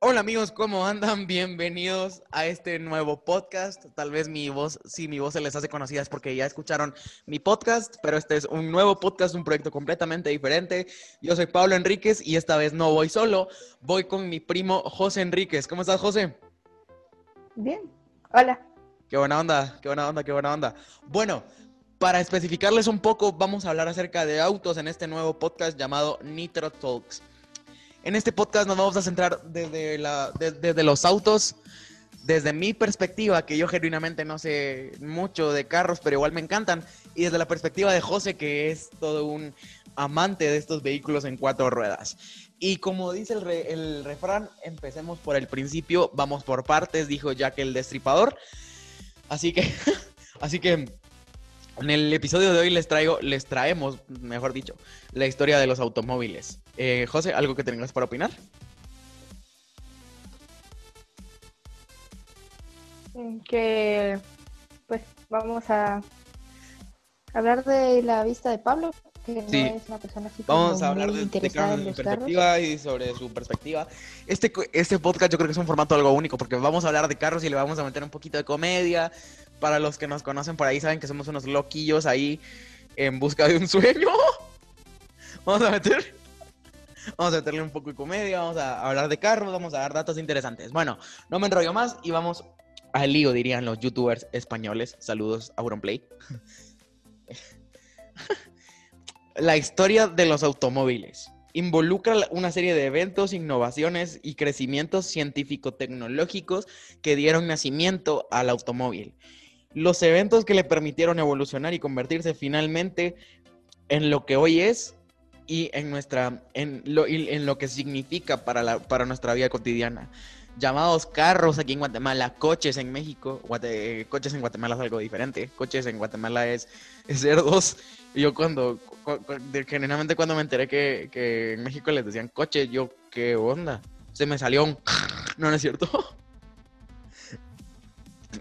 Hola amigos, ¿cómo andan? Bienvenidos a este nuevo podcast. Tal vez mi voz, si mi voz se les hace conocida es porque ya escucharon mi podcast, pero este es un nuevo podcast, un proyecto completamente diferente. Yo soy Pablo Enríquez y esta vez no voy solo, voy con mi primo José Enríquez. ¿Cómo estás, José? Bien, hola. Qué buena onda, qué buena onda, qué buena onda. Bueno, para especificarles un poco, vamos a hablar acerca de autos en este nuevo podcast llamado Nitro Talks. En este podcast nos vamos a centrar desde, los autos, desde mi perspectiva, que yo genuinamente no sé mucho de carros, pero igual me encantan, y desde la perspectiva de José, que es todo un amante de estos vehículos en cuatro ruedas. Y como dice el, el refrán, empecemos por el principio, vamos por partes, dijo Jack el Destripador. Así que, así que en el episodio de hoy les traigo, les traemos, mejor dicho, la historia de los automóviles. Eh, José, ¿algo que tengas para opinar? Que pues vamos a hablar de la vista de Pablo, que no es una persona así Vamos a hablar de, de perspectiva y sobre su perspectiva. Este, este podcast yo creo que es un formato algo único porque vamos a hablar de carros y le vamos a meter un poquito de comedia, para los que nos conocen por ahí, saben que somos unos loquillos ahí en busca de un sueño. Vamos a meter. Vamos a meterle un poco de comedia, vamos a hablar de carros, vamos a dar datos interesantes. Bueno, no me enrollo más y vamos al lío, dirían los youtubers españoles. Saludos a Auronplay. La historia de los automóviles involucra una serie de eventos, innovaciones y crecimientos científico-tecnológicos que dieron nacimiento al automóvil los eventos que le permitieron evolucionar y convertirse finalmente en lo que hoy es y en nuestra en lo, en lo que significa para, la, para nuestra vida cotidiana. Llamados carros aquí en Guatemala, coches en México, coches en Guatemala es algo diferente, coches en Guatemala es, es cerdos. Yo cuando, generalmente cuando me enteré que, que en México les decían coche, yo, ¿qué onda? Se me salió un... No, es cierto.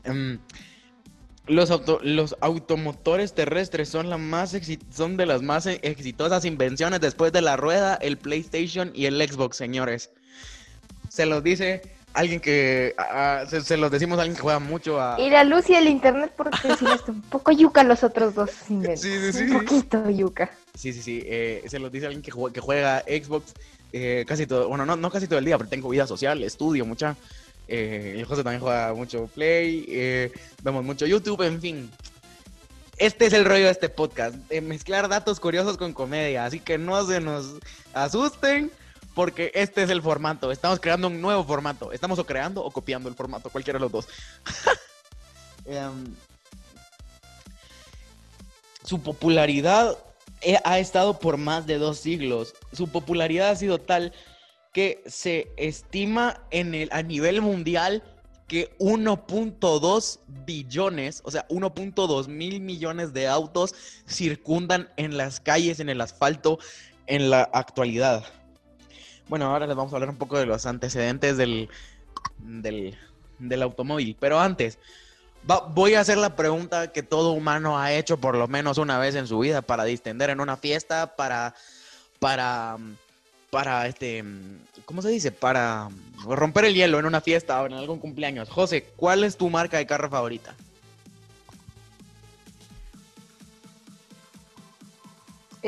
Em, los, los automotores terrestres son, la más son de las más exitosas invenciones después de la rueda, el PlayStation y el Xbox, señores. Se los dice alguien que. se, los decimos a alguien que juega mucho a. Y la luz y el internet, porque si no un poco yuca los otros dos inventos. Sí, sí, sí. Un poquito yuca. Sí, sí, sí. Eh, se los dice alguien que juega, que juega Xbox eh, casi todo. Bueno, no, no casi todo el día, pero tengo vida social, estudio mucha. Eh, el José también juega mucho Play, eh, vemos mucho YouTube, en fin. Este es el rollo de este podcast, mezclar datos curiosos con comedia, así que no se nos asusten porque este es el formato, estamos creando un nuevo formato, estamos o creando o copiando el formato, cualquiera de los dos. Em, su popularidad ha estado por más de dos siglos, su popularidad ha sido tal que se estima en el, a nivel mundial que 1.2 billones, o sea, 1.2 mil millones de autos circundan en las calles, en el asfalto, en la actualidad. Bueno, ahora les vamos a hablar un poco de los antecedentes del, del, automóvil. Pero antes, voy a hacer la pregunta que todo humano ha hecho por lo menos una vez en su vida para distender en una fiesta, para, para para este, ¿cómo se dice? Para romper el hielo en una fiesta o en algún cumpleaños. José, ¿cuál es tu marca de carro favorita?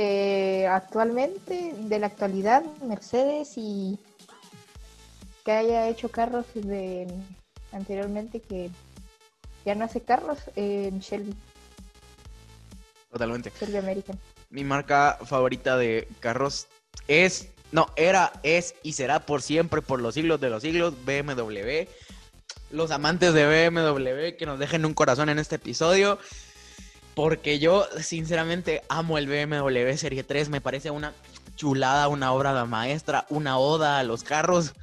Eh, actualmente, de la actualidad, Mercedes y que haya hecho carros de anteriormente que ya no hace carros, en Shelby. Totalmente. Shelby American. Mi marca favorita de carros es no, era, es y será por siempre, por los siglos de los siglos, BMW. Los amantes de BMW que nos dejen un corazón en este episodio. Porque yo, sinceramente, amo el BMW Serie 3. Me parece una chulada, una obra de maestra, una oda a los carros.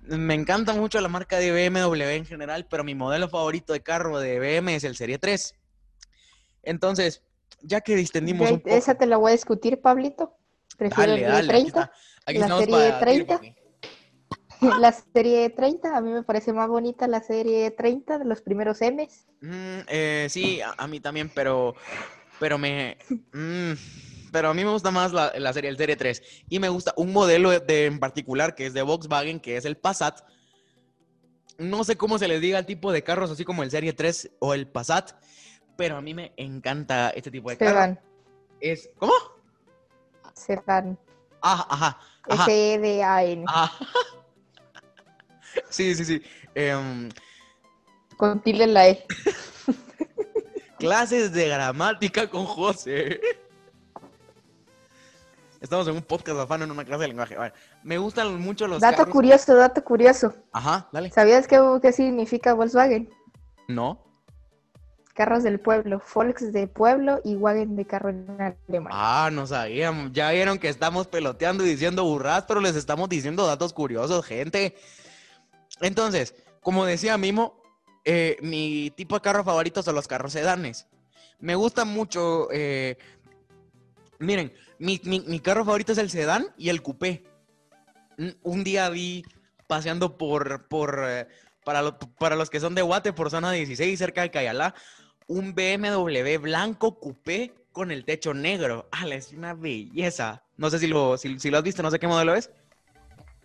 Me encanta mucho la marca de BMW en general, pero mi modelo favorito de carro de BMW es el Serie 3. Entonces, ya que distendimos un poco... Esa te la voy a discutir, Pablito. Prefiero el 30. la serie 30. La serie 30, a mí me parece más bonita la serie 30 de los primeros M's. Mm, eh, sí, a, mí también, pero, pero me... Mm, pero a mí me gusta más la, la serie, el Serie 3. Y me gusta un modelo de, en particular que es de Volkswagen, que es el Passat. No sé cómo se les diga al tipo de carros, así como el Serie 3 o el Passat, pero a mí me encanta este tipo de carros. Es, ¿Cómo? Sedán. Ah, ajá. ajá. S-E-D-A-N. Sí, sí, sí. Em, Con tilde en la E. clases de gramática con José. Estamos en un podcast afano en una clase de lenguaje. Me gustan mucho los Dato carros. curioso, dato curioso. Ajá, dale. ¿Sabías qué, qué significa Volkswagen? No. Carros del pueblo, Volks de pueblo y Wagen de carro en alemán. Ah, no sabíamos. Ya vieron que estamos peloteando y diciendo burras, pero les estamos diciendo datos curiosos, gente. Entonces, como decía Mimo, eh, mi tipo de carro favorito son los carros sedanes. Me gusta mucho. eh, miren, mi, mi- mi carro favorito es el sedán y el coupé. Un- día vi paseando por. por eh, para, para los que son de Guate, por zona 16, cerca de Cayalá, un BMW blanco coupé con el techo negro. ¡Hala! Es una belleza. No sé si lo, si, si lo has visto, no sé qué modelo es.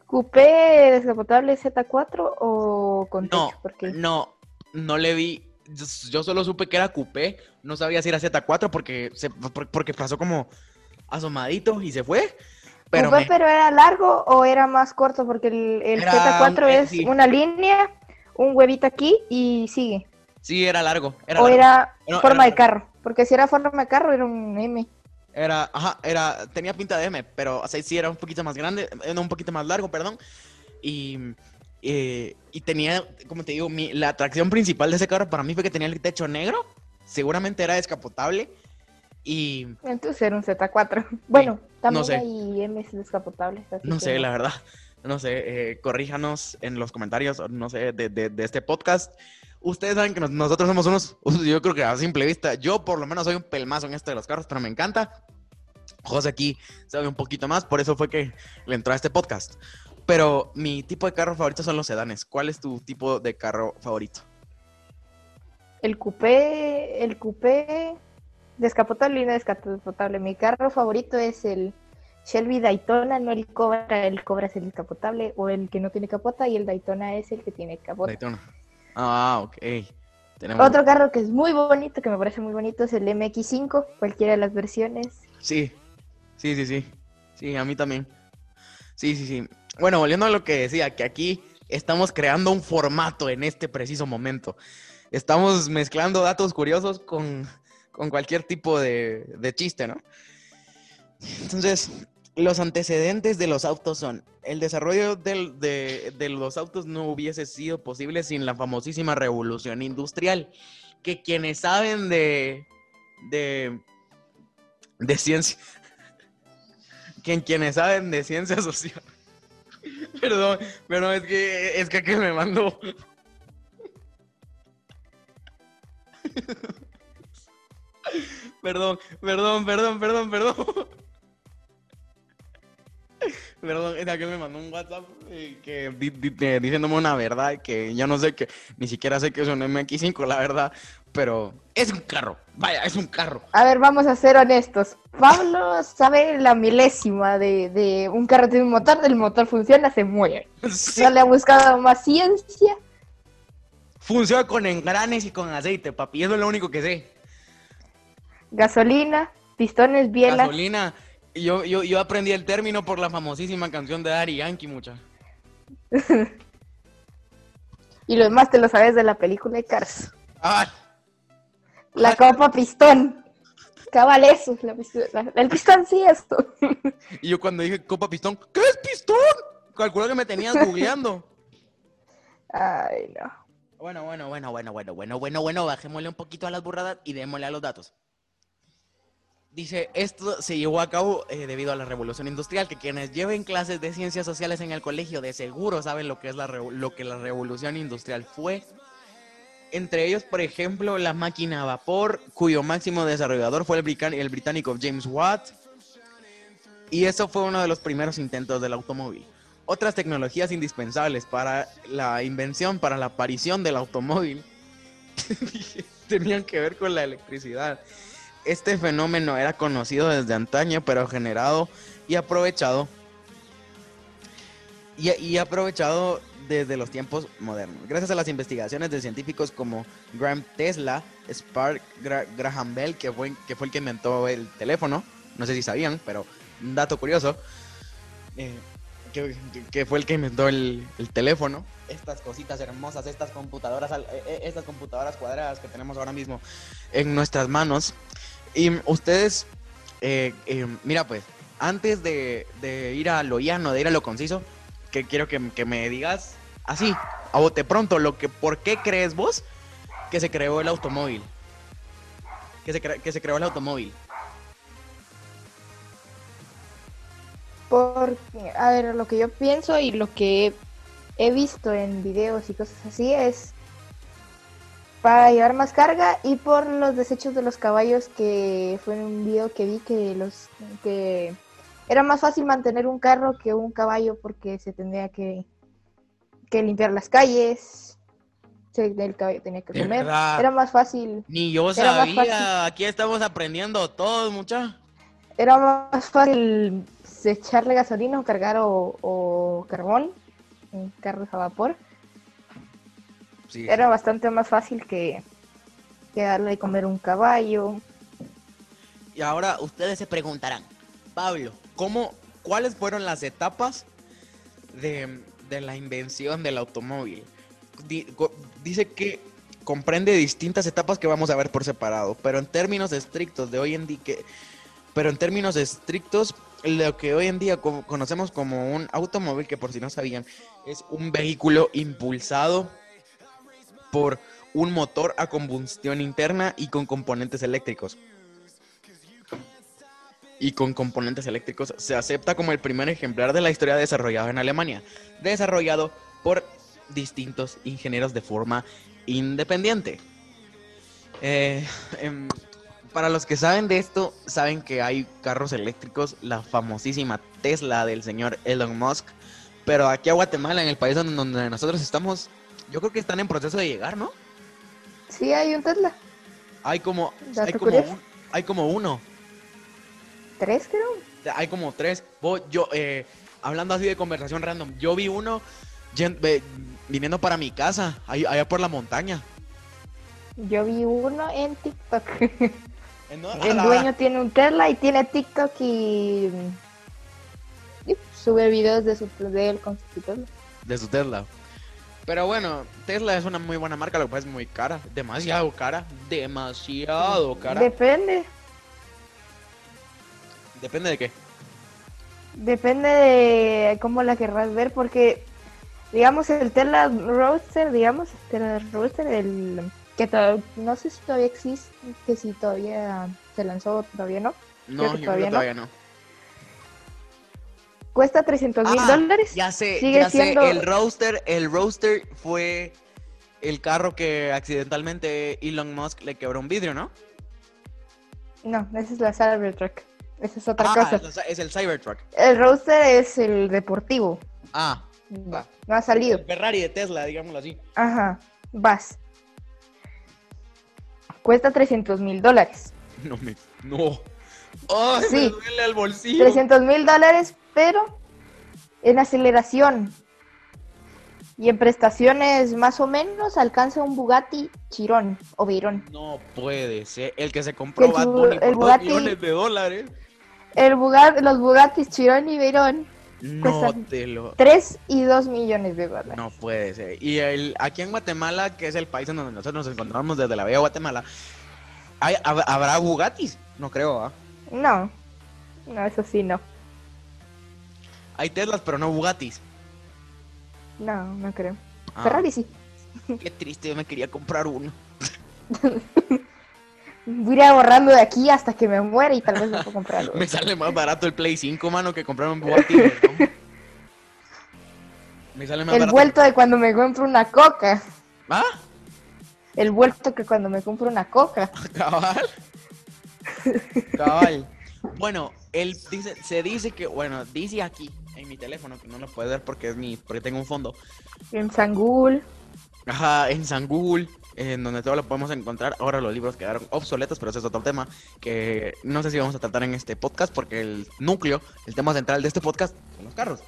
¿Coupé descapotable Z4 o con No, techo? Porque no, no le vi. Yo, solo supe que era coupé. No sabía si era Z4 porque, se, por- porque pasó como asomadito y se fue. Pero ¿Coupé me- pero era largo o era más corto? Porque el, el Era, Z4 eh, es sí. una línea, un huevito aquí y sigue. sí, era largo. Era, o largo. era No, forma era de carro. Porque si era forma de carro era un M. Era, ajá, era, tenía pinta de M, pero o sea, sí era un poquito más grande, era un poquito más largo, perdón. Y, eh, y tenía, como te digo, mi- la atracción principal de ese carro para mí fue que tenía el techo negro, seguramente era descapotable. Y Entonces era un Z4. Bueno, también sé. hay M's descapotables. así no que sé, la verdad, no sé, eh, corríjanos en los comentarios, no sé, de, de- de este podcast. Ustedes saben que nos- nosotros somos unos, yo creo que a simple vista, yo por lo menos soy un pelmazo en esto de los carros, pero me encanta. José aquí sabe un poquito más, por eso fue que le entró a este podcast. Pero mi tipo de carro favorito son los sedanes. ¿Cuál es tu tipo de carro favorito? El coupé, el coupé descapotable y no descapotable. Mi carro favorito es el Shelby Daytona, no el Cobra. El Cobra es el descapotable o el que no tiene capota y el Daytona es el que tiene capota. Daytona. Ah, ok. Tenemos... Otro carro que es muy bonito, que me parece muy bonito, es el MX5, cualquiera de las versiones. Sí, sí, sí, sí. Sí, a mí también. Sí, sí, sí. Bueno, volviendo a lo que decía, que aquí estamos creando un formato en este preciso momento. Estamos mezclando datos curiosos con, con cualquier tipo de, de chiste, ¿no? Entonces, los antecedentes de los autos son, el desarrollo de, de los autos no hubiese sido posible sin la famosísima revolución industrial, que quienes saben de, de, de ciencia, que quienes saben de ciencia social, perdón, pero es que, es que aquí me mandó... Perdón, perdón, perdón, perdón, perdón. Perdón, es que me mandó un WhatsApp eh, que di- di- eh, diciéndome una verdad que yo no sé que ni siquiera sé que es un MX5, la verdad, pero es un carro. Vaya, es un carro. A ver, vamos a ser honestos. Pablo sabe la milésima de, de un carro tiene un motor, el motor funciona, se mueve. Sí. No le ha buscado más ciencia. Funciona con engranes y con aceite, papi. Eso es lo único que sé. Gasolina, pistones, bielas. Gasolina. Yo, yo, yo aprendí el término por la famosísima canción de Daddy Yankee, mucha. Y lo demás te lo sabes de la película de Cars. ¡Ay! La copa pistón. Cabal, eso. es la pistón- la- el pistón sí, esto. Y yo cuando dije copa pistón, ¿qué es pistón? Calculo que me tenías googleando. Ay, no. Bueno, bueno, bueno, bueno, bueno, bueno, bueno, bueno, bajémosle un poquito a las burradas y démosle a los datos. Dice, esto se llevó a cabo eh, debido a la revolución industrial, que quienes lleven clases de ciencias sociales en el colegio de seguro saben lo que es la, lo que la revolución industrial fue. Entre ellos, por ejemplo, la máquina a vapor, cuyo máximo desarrollador fue el británico James Watt. Y eso fue uno de los primeros intentos del automóvil. Otras tecnologías indispensables para la invención, para la aparición del automóvil, tenían que ver con la electricidad. Este fenómeno era conocido desde antaño, pero generado y aprovechado y, aprovechado desde los tiempos modernos. Gracias a las investigaciones de científicos como Graham Tesla, Spark Gra- Graham Bell, que fue, el que inventó el teléfono, no sé si sabían, pero un dato curioso, eh, que, fue el que inventó el, el teléfono. Estas cositas hermosas, estas computadoras, eh, eh, estas computadoras cuadradas que tenemos ahora mismo en nuestras manos. Y ustedes, eh, eh, mira pues, antes de, ir a lo llano, de ir a lo conciso, que quiero que, me digas así, a bote pronto, lo que, ¿por qué crees vos que se creó el automóvil? Que se, que se creó el automóvil. Porque, a ver, lo que yo pienso y lo que he visto en videos y cosas así es para llevar más carga y por los desechos de los caballos que fue en un video que vi que los que era más fácil mantener un carro que un caballo porque se tendría que, que limpiar las calles, el caballo tenía que comer, verdad. era más fácil Ni yo sabía, aquí estamos aprendiendo todos, mucha. Era más fácil echarle gasolina o cargar o, o carbón en carros a vapor. Sí, Era bastante más fácil que, que darle de comer un caballo. Y ahora ustedes se preguntarán, Pablo, ¿cómo, ¿cuáles fueron las etapas de, de la invención del automóvil? Di- dice que comprende distintas etapas que vamos a ver por separado, pero en términos estrictos de hoy en día, que, pero en términos estrictos, lo que hoy en día co- conocemos como un automóvil, que por si no sabían, es un vehículo impulsado por un motor a combustión interna y con componentes eléctricos y con componentes eléctricos se acepta como el primer ejemplar de la historia desarrollado en Alemania, desarrollado por distintos ingenieros de forma independiente. Eh, em, para los que saben de esto, saben que hay carros eléctricos, la famosísima Tesla del señor Elon Musk, pero aquí a Guatemala, en el país donde, donde nosotros estamos, yo creo que están en proceso de llegar, ¿no? Sí, hay un Tesla. Hay como, hay como, un- hay como uno. ¿Tres, creo? Hay como tres. Vos- yo, eh, hablando así de conversación random, yo vi uno viniendo para mi casa, allá por la montaña. Yo vi uno en TikTok. No, El dueño tiene un Tesla y tiene TikTok y, y sube videos de, su, de él con su Tesla. De su Tesla. Pero bueno, Tesla es una muy buena marca, lo que pasa es muy cara. Demasiado cara. Demasiado cara. Depende. Depende de qué. Depende de cómo la querrás ver, porque, digamos, el Tesla Roadster, digamos, el Tesla Roadster, el que no sé si todavía existe, que si todavía se lanzó, todavía no, No, Creo yo creo que todavía todavía no. Cuesta 300 mil Ah, dólares. Ya sé, Sigue ya siendo- sé. El roaster, el roaster fue el carro que accidentalmente Elon Musk le quebró un vidrio, ¿no? No, esa es la Cybertruck, esa es otra Ah, cosa. es, es el Cybertruck. El Roadster es el deportivo, Ah, no, no ha salido. el Ferrari de Tesla, digámoslo así. Ajá, vas. Cuesta 300 mil dólares. No me. No. ¡Ay, me Sí. duele el bolsillo! 300 mil dólares, pero en aceleración y en prestaciones más o menos alcanza un Bugatti Chiron o Veyron. No puede ser. El que se compró El Bad Bunny por Bugatti- millones de dólares. El Bugatti, los Bugattis Chiron y Veyron, No te lo. 3 y 2 millones de dólares. No puede ser. Y el, aquí en Guatemala, que es el país en donde nosotros nos encontramos desde la bella Guatemala, ¿hay, hab- ¿habrá Bugattis? No creo, ¿ah? No, no, eso sí, no. Hay Teslas, pero no Bugattis. No, no creo. Ah, Ferrari sí. Qué triste, yo me quería comprar uno. Voy a ir ahorrando de aquí hasta que me muera y tal vez me puedo comprar algo. Me sale más barato el Play 5, mano, que comprar un Bugatti. ¿no? Me sale más El barato. vuelto de cuando me compro una coca. ¿Ah? El vuelto que cuando me compro una coca. Cabal. Cabal. Bueno, él dice, se dice que, bueno, dice aquí en mi teléfono, que no lo puedo ver porque es mi, porque tengo un fondo. En Sangul. Ajá, en San Google en donde todo lo podemos encontrar. Ahora los libros quedaron obsoletos, pero ese es otro tema que no sé si vamos a tratar en este podcast porque el núcleo, el tema central de este podcast son los carros.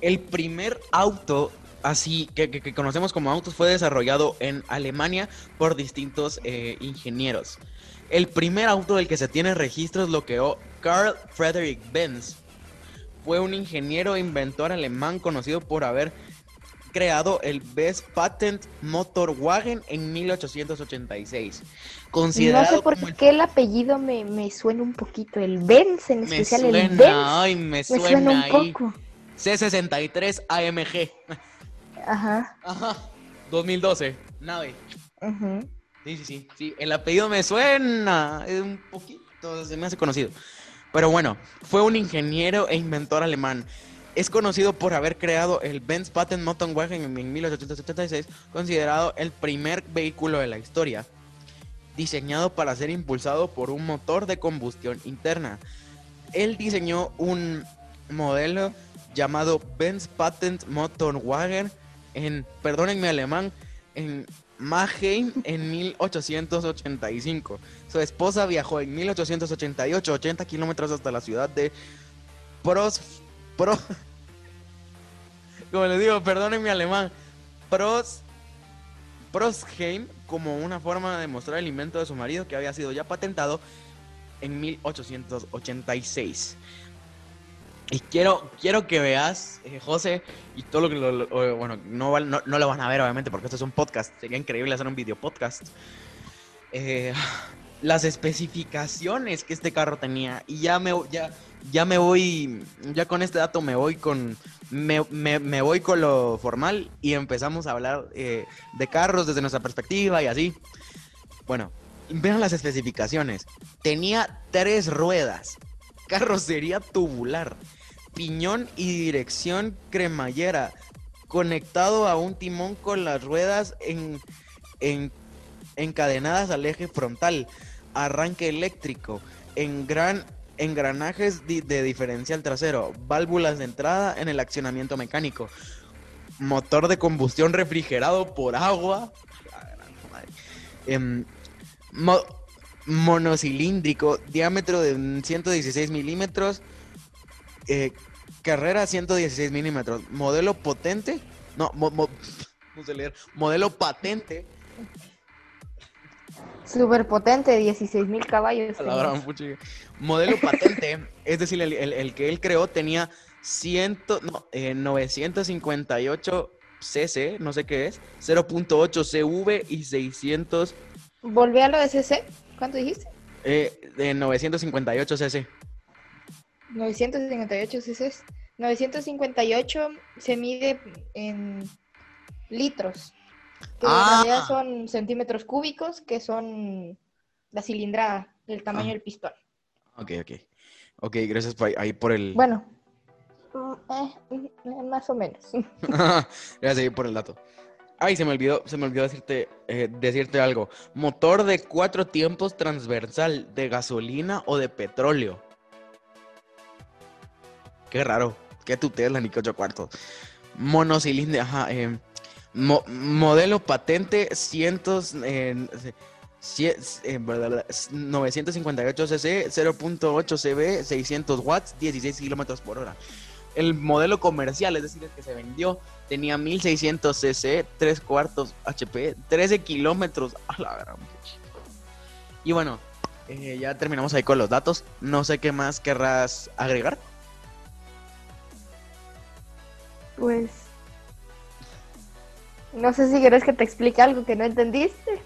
El primer auto así que, que- que conocemos como autos fue desarrollado en Alemania por distintos eh, ingenieros. El primer auto del que se tiene registros lo creó Carl Friedrich Benz. Fue un ingeniero e inventor alemán conocido por haber creado el Best Patent Motorwagen en 1886. No Considerado sé por como el- qué el apellido me, me suena un poquito. El Benz, en me especial el suena, Benz. ay, me Me suena, un ahí. poco. C63 AMG. Ajá. Ajá. 2012. Nave. ujú. Sí, sí, sí, sí. El apellido me suena. Es un poquito, se me hace conocido. Pero bueno, fue un ingeniero e inventor alemán. Es conocido por haber creado el Benz Patent Motorwagen en en 1876, considerado el primer vehículo de la historia, diseñado para ser impulsado por un motor de combustión interna. Él diseñó un modelo llamado Benz Patent Motorwagen en, perdónenme alemán, en Mannheim en 1885. Su esposa viajó en 1888 80 kilómetros hasta la ciudad de Pros... Pro, como les digo, perdonen mi alemán. Pros... Prosheim como una forma de mostrar el invento de su marido que había sido ya patentado en 1886. Y quiero, quiero que veas, eh, José, y todo lo que lo, bueno, no, no, no lo van a ver obviamente porque esto es un podcast. Sería increíble hacer un video podcast. Eh, las especificaciones que este carro tenía. Y ya me, ya, ya me voy, ya con este dato me voy con, me, me- me voy con lo formal y empezamos a hablar eh, de carros desde nuestra perspectiva y así. Bueno, vean las especificaciones. Tenía tres ruedas, carrocería tubular, piñón y dirección cremallera, conectado a un timón con las ruedas en, en- encadenadas al eje frontal, arranque eléctrico, en gran engranajes de diferencial trasero, válvulas de entrada en el accionamiento mecánico, motor de combustión refrigerado por agua, em, mo- monocilíndrico, diámetro de 116 milímetros, eh, carrera 116 milímetros, modelo potente, no, mo- mo- no sé leer, modelo patente, Súper potente, 16.000 caballos. a la tenía. gran puchiga. modelo patente, es decir, el, el- el que él creó tenía 100, no, eh, 958 cc, no sé qué es, 0.8 CV y 600 Volví a lo de CC. ¿Cuánto dijiste? eh, de 958 cc. 958 cc. 958 se mide en litros. Que Ah. en realidad son centímetros cúbicos, que son la cilindrada, el tamaño Ah. del pistón. Ok, ok. Ok, gracias por ahí, por el... Bueno, mm, eh, mm, más o menos. gracias ahí por el dato. Ay, se me olvidó, se me olvidó decirte, eh, decirte algo. Motor de cuatro tiempos transversal, de gasolina o de petróleo. Qué raro. Qué tu Tesla ni que ocho cuartos. Monocilindro, ajá. eh, mo- modelo patente cientos, eh, bla, 958 cc, 0.8 cb, 600 watts, 16 kilómetros por hora. El modelo comercial, es decir, el que se vendió, tenía 1600 cc, 3 cuartos HP, 13 kilómetros. A la gran. Y bueno, eh, ya terminamos ahí con los datos. No sé qué más querrás agregar. Pues. No sé si querés que te explique algo que no entendiste.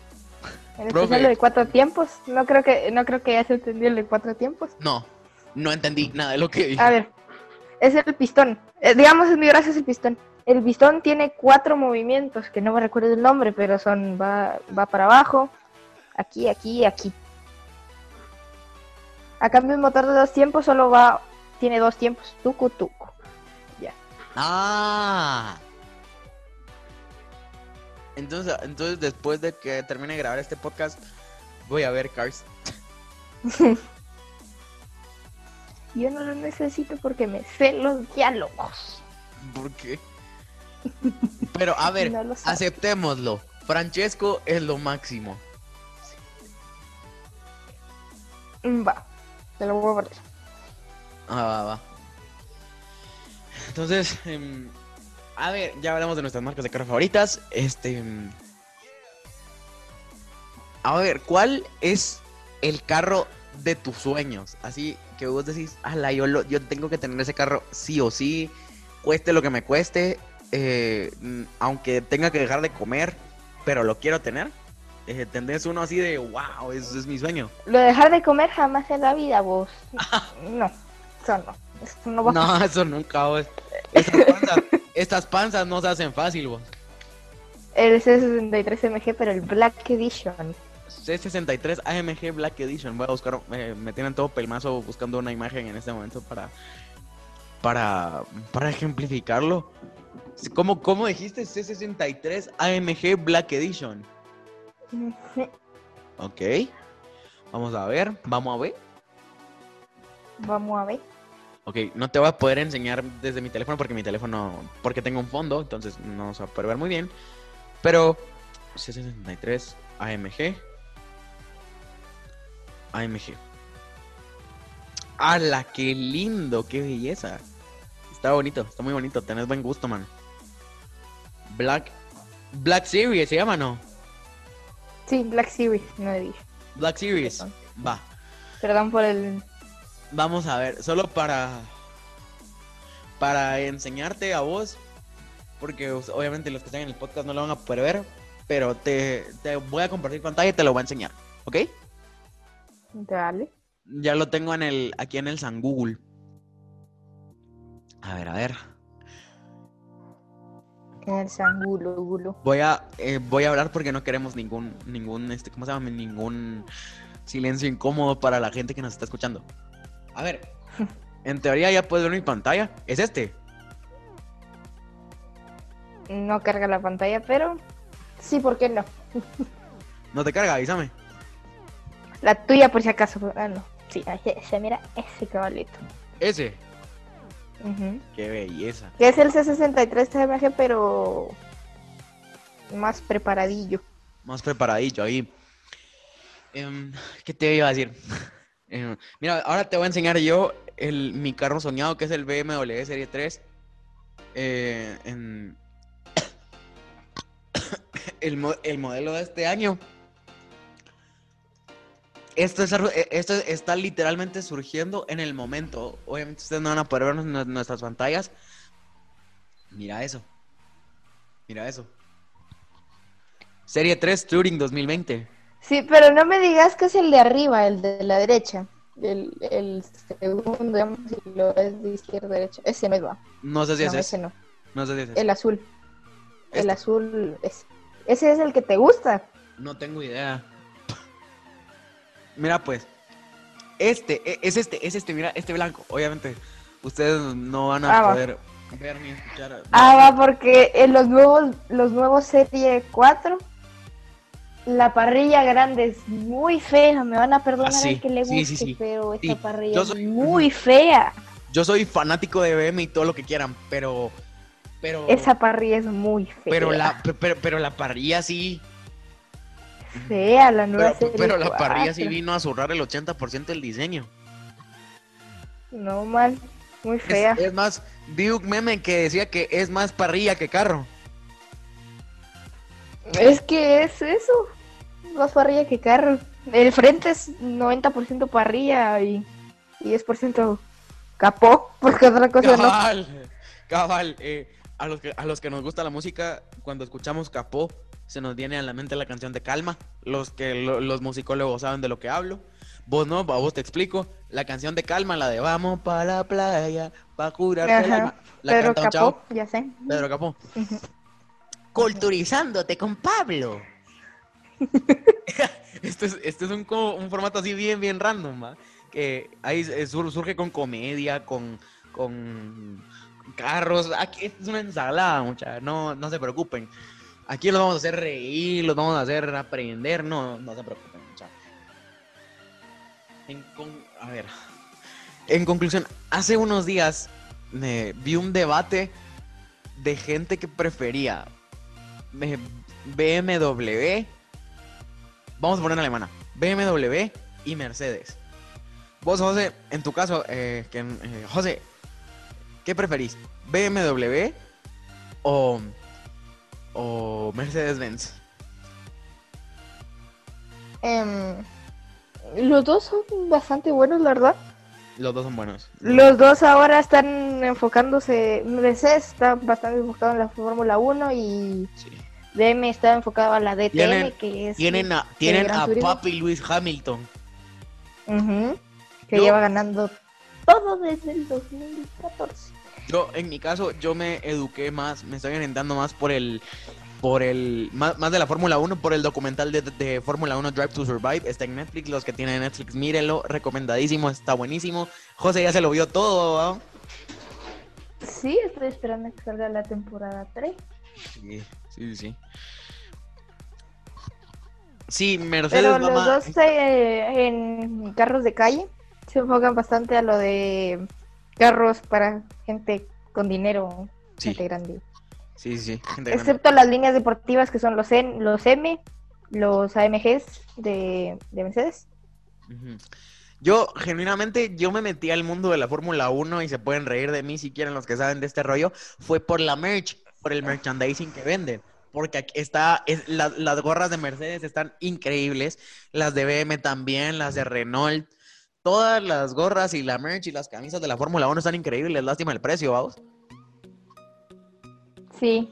En especial lo de cuatro tiempos. No creo que, no creo que ya se entendió el de cuatro tiempos. No, no entendí nada de lo que dije. A ver, es el pistón. Eh, digamos, es mi brazo es el pistón. El pistón tiene cuatro movimientos, que no me recuerdo el nombre, pero son, va, va para abajo, aquí, aquí y aquí. A cambio, el motor de dos tiempos solo va, tiene dos tiempos, tucu, tucu. Ah. Entonces, entonces después de que termine de grabar este podcast, voy a ver Cars. Yo no lo necesito porque me sé los diálogos. ¿Por qué? Pero a ver, No aceptémoslo. Francesco es lo máximo. Va, te lo voy a poner. Ah, va, va. Entonces, em, a ver, ya hablamos de nuestras marcas de carro favoritas. Este. em, a ver, ¿cuál es el carro de tus sueños? Así que vos decís, ala, yo, lo- yo tengo que tener ese carro sí o sí, cueste lo que me cueste, eh, mm, aunque tenga que dejar de comer, pero lo quiero tener. Eh, ¿Tendés uno así de, wow, ese es mi sueño? Lo de dejar de comer jamás en la vida, vos. No, eso no. Eso no va a No, eso nunca, vos. Estas panzas, estas panzas no se hacen fácil, vos. El C63MG, pero el Black Edition. C63 AMG Black Edition. Voy a buscar, eh, me tienen todo pelmazo buscando una imagen en este momento para para para ejemplificarlo. ¿Cómo, cómo dijiste? C63 AMG Black Edition. Ok. Vamos a ver, vamos a ver. Vamos a ver. Ok, no te voy a poder enseñar desde mi teléfono porque mi teléfono, porque tengo un fondo, entonces no se va a poder ver muy bien. Pero C63 AMG. AMG. ¡Hala! ¡Qué lindo! ¡Qué belleza! Está bonito, está muy bonito. Tenés buen gusto, man. Black. Black Series se llama, ¿no? Sí, Black Series, no Edition. Black Series. Va. Perdón por el. Vamos a ver, solo para para enseñarte a vos, porque obviamente los que están en el podcast no lo van a poder ver, pero te, te voy a compartir pantalla y te lo voy a enseñar, ¿ok? Dale. Ya lo tengo en el aquí en el San Google. A ver, a ver. En el Sangulo, gulo. Voy a eh, voy a hablar porque no queremos ningún ningún este ¿cómo se llama? ningún silencio incómodo para la gente que nos está escuchando. A ver. En teoría ya puedes ver mi pantalla. Es este. No carga la pantalla, pero. Sí, ¿por qué no? No te carga, avísame. La tuya, por si acaso. Ah, no. Sí, ahí se, mira ese caballito. Ese. Qué belleza. Que es el C63 TMG, pero. Más preparadillo. Más preparadillo ahí. Em, ¿Qué te iba a decir? Em, mira, ahora te voy a enseñar yo mi carro soñado, que es el BMW Serie 3. Eh, el, mo- el modelo de este año. Esto, eh, esto está literalmente surgiendo en el momento. Obviamente ustedes no van a poder ver nu- nuestras pantallas. Mira eso. Mira eso. Serie 3 Touring 2020. Sí, pero no me digas que es el de arriba, el de la derecha. El, el segundo, digamos, si lo ves de izquierda a derecha. Ese no es va. No sé si No, es ese ese. no. No sé si es ese. El azul. El Este. azul. Ese. ese es el que te gusta. No tengo idea. Mira pues. Este, e- es este, es este, mira, este blanco. Obviamente, ustedes no van a Ah, va. poder ver ni escuchar. Ah, va, porque en los nuevos, los nuevos Serie 4, la parrilla grande es muy fea. Me van a perdonar Ah, sí, que le guste, sí, sí. pero esta parrilla es muy fea. Yo soy fanático de BM y todo lo que quieran, pero. Pero. Esa parrilla es muy fea. pero la, pe- pero, pero la parrilla sí. Fea, la nueva Pero, pero la parrilla sí 4. vino a zurrar el 80% del diseño. No, mal. Muy Es, fea. es más, vi un meme que decía que es más parrilla que carro. Es que es eso. Más parrilla que carro. El frente es 90% parrilla y, y 10% capó, porque otra cosa no. Cabal, cabal. eh, a, los que, a los que nos gusta la música, cuando escuchamos Capó, se nos viene a la mente la canción de Calma. Los que lo- los musicólogos saben de lo que hablo. Vos no, a vos te explico. La canción de Calma, la de Vamos para la playa, para curarte el alma. La Pedro canta un Capó, chavo, ya sé. Pedro Capó. Ujú. Culturizándote con Pablo. este es, un, formato así bien, bien random, ¿va? Que ahí sur- surge con comedia, con, con carros. Aquí esto es una ensalada, mucha. No, no se preocupen. Aquí los vamos a hacer reír, los vamos a hacer aprender. No, no se preocupen, mucha. En con- a ver. En conclusión, hace unos días vi un debate de gente que prefería BMW. Vamos a poner alemana. BMW y Mercedes. Vos, José, en tu caso, eh, que, eh, José, ¿qué preferís? ¿BMW o, o Mercedes-Benz? Em, los dos son bastante buenos, la verdad. Los dos son buenos. Los dos ahora están enfocándose, Mercedes está bastante enfocado en la Fórmula 1 y Sí. DM está enfocado a la DTM, Tienen- que es... Tienen a, tienen a. Papi Luis Hamilton. Que Yo- lleva ganando todo desde el 2014. Yo, en mi caso, yo me eduqué más, me estoy orientando más por el, por el, más, más de la Fórmula 1, por el documental de, de Fórmula 1 Drive to Survive. Está en Netflix, los que tienen Netflix, mírenlo, recomendadísimo, está buenísimo. José ya se lo vio todo. Sí, estoy esperando que salga la temporada 3. Sí, sí, sí. Sí, Mercedes Pero los dos eh, en carros de calle se enfocan bastante a lo de carros para gente con dinero, Sí, gente grande. Sí, sí. Excepto las líneas deportivas que son los, N, los M, los AMGs de, de Mercedes. Yo, genuinamente, yo me metí al mundo de la Fórmula 1 y se pueden reír de mí si quieren los que saben de este rollo. Fue por la merch, por el merchandising que venden. Porque aquí está, es, la- las gorras de Mercedes están increíbles, las de BM también, las de Renault. Todas las gorras y la merch y las camisas de la Fórmula 1 están increíbles. Lástima el precio, vamos. Sí.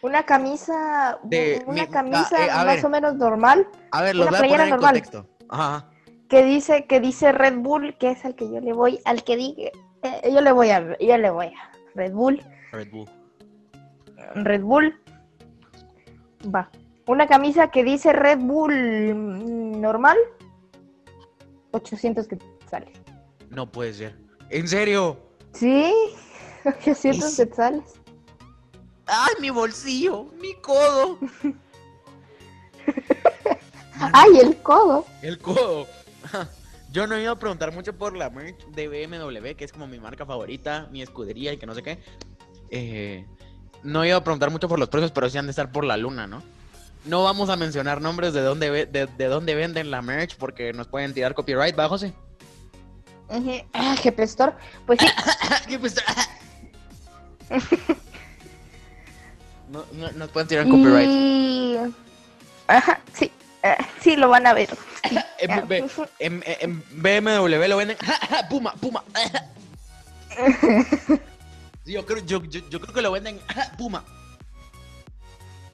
Una camisa, De- una mi- camisa ah, eh, más ver. o menos normal A ver, Una voy a poner en normal. contexto. Ajá. que dice que dice Red Bull, que es al que yo le voy, al que diga, eh, yo le voy a, yo le voy a Red Bull. Red Bull. Red Bull. Va. Una camisa que dice Red Bull mm, normal. 800 que sale. No puede ser. ¿En serio? Sí, 800 Es- quetzales. ¡Ay, mi bolsillo! ¡Mi codo! ¡Ay, el codo! El codo. Yo no he ido a preguntar mucho por la merch de BMW, que es como mi marca favorita, mi escudería y que no sé qué. Eh, no he ido a preguntar mucho por los precios, pero sí han de estar por la luna, ¿no? No vamos a mencionar nombres de dónde, ve- de, de dónde venden la merch porque nos pueden tirar copyright, ¿va, José? Ah, pestor. Pues sí, ¿Qué pues? no, no- nos pueden tirar copyright. y... Ajá, sí. ah, sí, lo van a ver. En, Ah, B- en- en BMW lo venden. Puma, Puma. Yo, creo, yo, yo, yo creo que lo venden. Puma.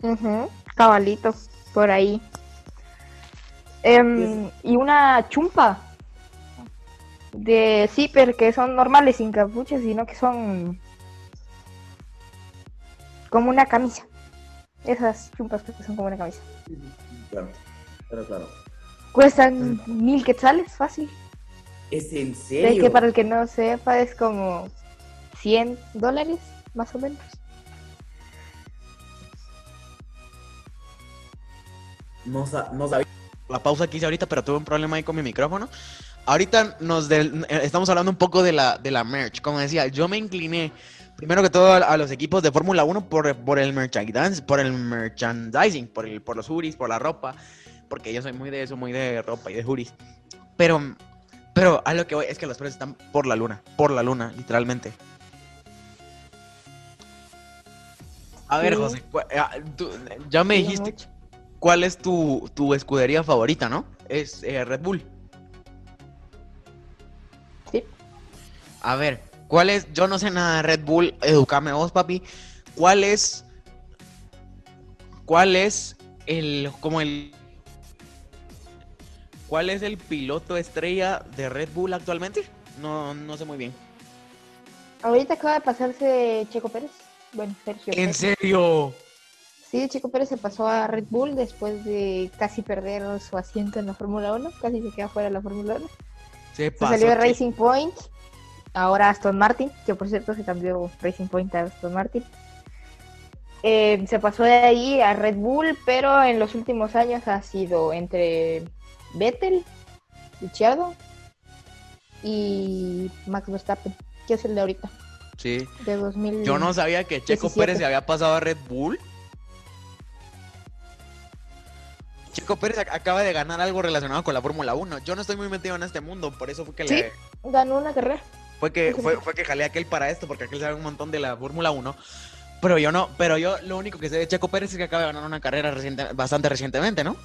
Ujú, Cabalito, por ahí. Em, y una chumpa de zipper que son normales sin capucha, sino que son como una camisa. Esas chumpas que son como una camisa. Claro, claro, claro. Cuestan mil quetzales, fácil. ¿Es en serio? que para el que no sepa es como 100 dólares, más o menos. No, no sabía. La pausa que hice ahorita, pero tuve un problema ahí con mi micrófono. Ahorita nos del- eh, estamos hablando un poco de la, de la merch. Como decía, yo me incliné primero que todo a, los equipos de Fórmula 1 por, por el merchandising, por el merchandising, por, el, por los hoodies, por la ropa. Porque yo soy muy de eso, muy de ropa y de hoodies. Pero, pero a lo que voy es que los precios están por la luna, por la luna, literalmente. A ver. José, cu- ah, tú- ya me dijiste cuál es tu, tu escudería favorita, ¿no? Es eh, Red Bull. Sí. A ver, ¿cuál es? Yo no sé nada de Red Bull, educame vos, papi. ¿Cuál es? ¿Cuál es el como el ¿Cuál es el piloto estrella de Red Bull actualmente? No, no sé muy bien. Ahorita acaba de pasarse Checo Pérez. Bueno, Sergio. ¿En Pérez. serio? Sí, Checo Pérez se pasó a Red Bull después de casi perder su asiento en la Fórmula 1. Casi se queda fuera de la Fórmula 1. Se Se pasó. salió de Racing Point. Ahora Aston Martin, que por cierto se cambió Racing Point a Aston Martin. Eh, se pasó de ahí a Red Bull, pero en los últimos años ha sido entre Vettel, Ricciardo y Max Verstappen, que es el de ahorita. Sí. de 2000. Yo no sabía que Checo 17. Pérez se había pasado a Red Bull. Checo Pérez ac- acaba de ganar algo relacionado con la Fórmula 1. Yo no estoy muy metido en este mundo, por eso fue que Sí. le Ganó una carrera. Fue que fue, fue que jalé a aquel para esto, porque aquel sabe un montón de la Fórmula 1. Pero yo no, pero yo lo único que sé de Checo Pérez es que acaba de ganar una carrera reciente, bastante recientemente, ¿no?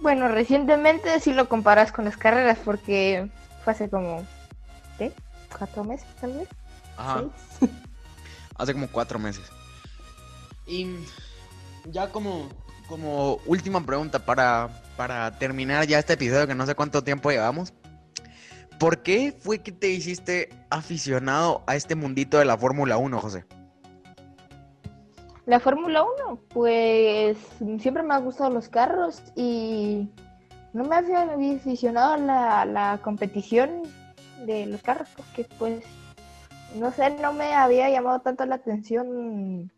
Bueno, recientemente si lo comparas con las carreras, porque fue hace como. ¿Qué? ¿Cuatro meses tal vez? Ajá. ¿Seis? Hace como cuatro meses. Y ya como, como última pregunta para, para terminar ya este episodio, que no sé cuánto tiempo llevamos. ¿Por qué fue que te hiciste aficionado a este mundito de la Fórmula 1, José? La Fórmula 1, pues siempre me han gustado los carros y no me había aficionado a la, la competición de los carros porque pues no sé, no me había llamado tanto la atención.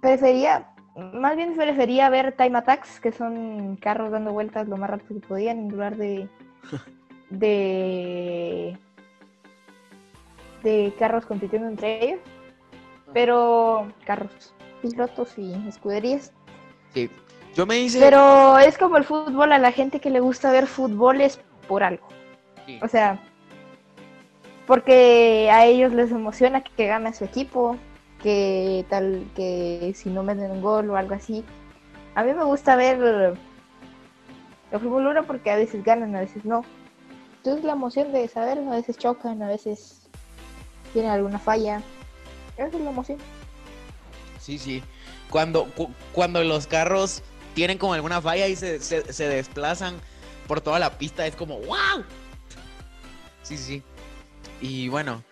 Prefería, más bien prefería ver time attacks, que son carros dando vueltas lo más rápido que podían en lugar de de de carros compitiendo entre ellos. Pero carros, pilotos y escuderías. Sí. Yo me hice... Pero es como el fútbol, a la gente que le gusta ver fútbol es por algo. Sí. O sea, porque a ellos les emociona que gane su equipo, que tal, que si no meten un gol o algo así. A mí me gusta ver el fútbol 1 porque a veces ganan, a veces no. Entonces la emoción de saber, a veces chocan, a veces tienen alguna falla. Esa es la emoción. Sí, sí. Cuando, cu- cuando los carros tienen como alguna falla y se, se, desplazan por toda la pista, es como ¡wow! Sí, sí. Y bueno,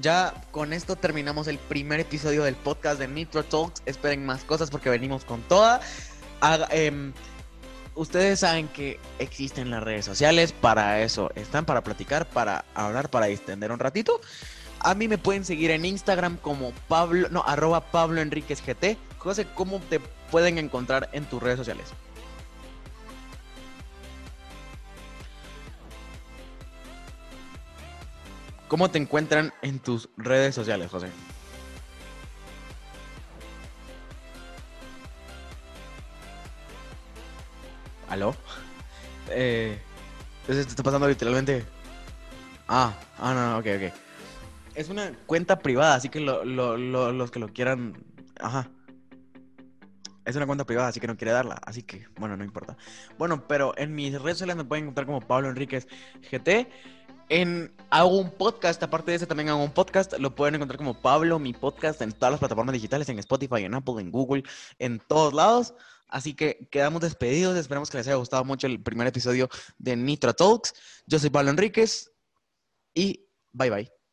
ya con esto terminamos el primer episodio del podcast de Nitro Talks. Esperen más cosas porque venimos con toda. Em, ustedes saben que existen las redes sociales, para eso están, para platicar, para hablar, para distender un ratito. A mí me pueden seguir en Instagram como Pablo, no, arroba Pablo Enríquez GT. José, ¿cómo te pueden encontrar en tus redes sociales? ¿Cómo te encuentran en tus redes sociales, José? ¿Aló? Eh, está pasando literalmente. Ah, ah, no, ok, ok. Es una cuenta privada, así que lo- los que lo quieran. Ajá. Es una cuenta privada, así que no quiere darla. Así que, bueno, no importa. Bueno, pero en mis redes sociales me pueden encontrar como Pablo Enríquez GT. En, hago un podcast, aparte de ese también hago un podcast. Lo pueden encontrar como Pablo, mi podcast, en todas las plataformas digitales, en Spotify, en Apple, en Google, en todos lados. Así que quedamos despedidos. Esperamos que les haya gustado mucho el primer episodio de Nitro Talks. Yo soy Pablo Enríquez y bye bye.